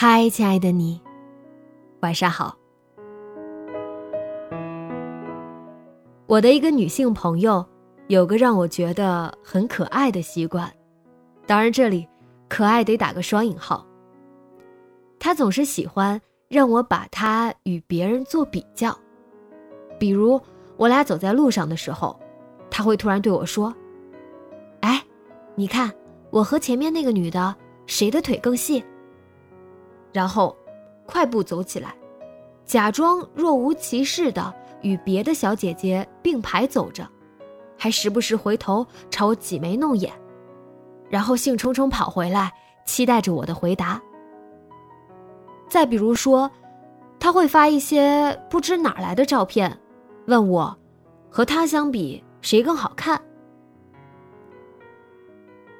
嗨，亲爱的你，晚上好。我的一个女性朋友有个让我觉得很可爱的习惯，当然这里“可爱”得打个双引号。她总是喜欢让我把她与别人做比较，比如我俩走在路上的时候，她会突然对我说：“哎，你看我和前面那个女的谁的腿更细？”然后，快步走起来，假装若无其事的与别的小姐姐并排走着，还时不时回头朝我挤眉弄眼，然后兴冲冲跑回来，期待着我的回答。再比如说，他会发一些不知哪来的照片，问我，和他相比谁更好看？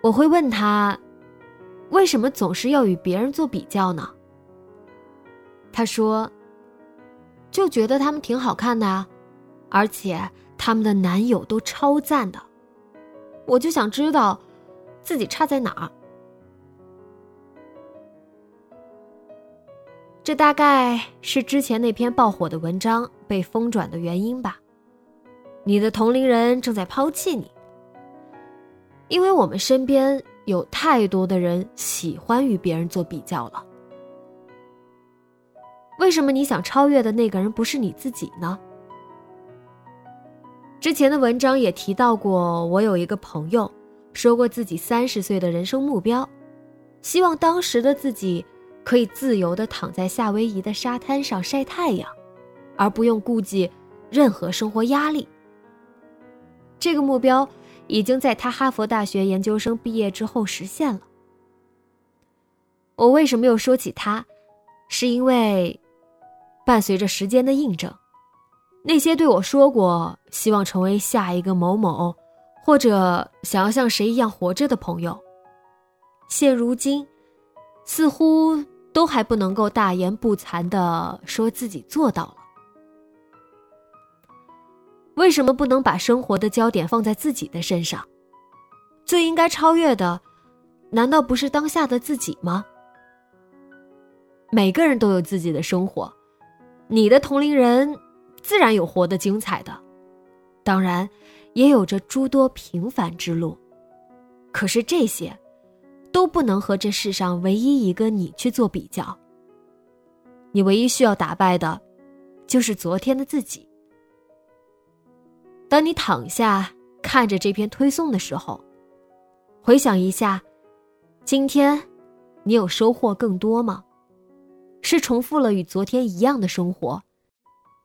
我会问他，为什么总是要与别人做比较呢？他说：“就觉得他们挺好看的啊，而且他们的男友都超赞的。我就想知道，自己差在哪儿。这大概是之前那篇爆火的文章被疯转的原因吧。你的同龄人正在抛弃你，因为我们身边有太多的人喜欢与别人做比较了。”为什么你想超越的那个人不是你自己呢？之前的文章也提到过，我有一个朋友说过自己三十岁的人生目标，希望当时的自己可以自由的躺在夏威夷的沙滩上晒太阳，而不用顾忌任何生活压力。这个目标已经在他哈佛大学研究生毕业之后实现了。我为什么又说起他？是因为。伴随着时间的印证，那些对我说过希望成为下一个某某，或者想要像谁一样活着的朋友，现如今似乎都还不能够大言不惭的说自己做到了。为什么不能把生活的焦点放在自己的身上？最应该超越的，难道不是当下的自己吗？每个人都有自己的生活。你的同龄人自然有活得精彩的，当然也有着诸多平凡之路，可是这些都不能和这世上唯一一个你去做比较。你唯一需要打败的，就是昨天的自己。当你躺下看着这篇推送的时候，回想一下，今天你有收获更多吗？是重复了与昨天一样的生活，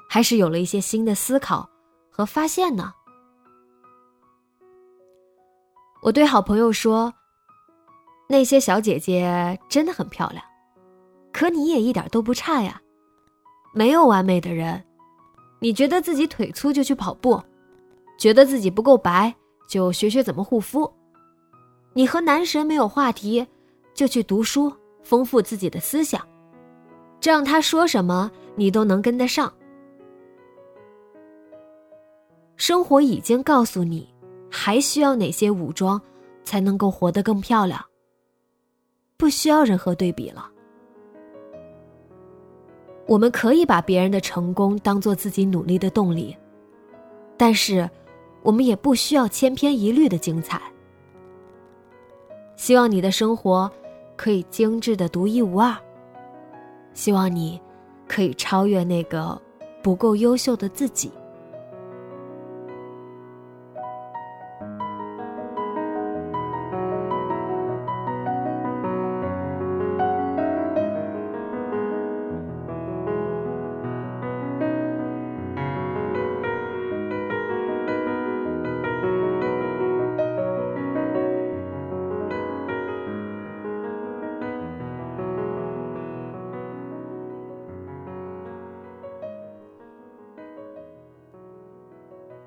还是有了一些新的思考和发现呢？我对好朋友说：“那些小姐姐真的很漂亮，可你也一点都不差呀。没有完美的人，你觉得自己腿粗就去跑步，觉得自己不够白就学学怎么护肤。你和男神没有话题，就去读书，丰富自己的思想。”这样他说什么你都能跟得上。生活已经告诉你，还需要哪些武装才能够活得更漂亮。不需要任何对比了。我们可以把别人的成功当做自己努力的动力，但是我们也不需要千篇一律的精彩。希望你的生活可以精致的独一无二。希望你可以超越那个不够优秀的自己。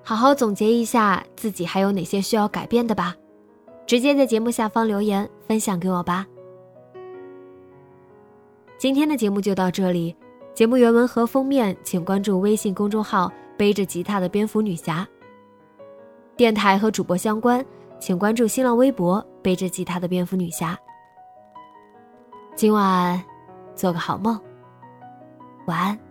好好总结一下自己还有哪些需要改变的吧，直接在节目下方留言分享给我吧。今天的节目就到这里，节目原文和封面请关注微信公众号“背着吉他的蝙蝠女侠”。电台和主播相关，请关注新浪微博“背着吉他的蝙蝠女侠”。今晚做个好梦，晚安。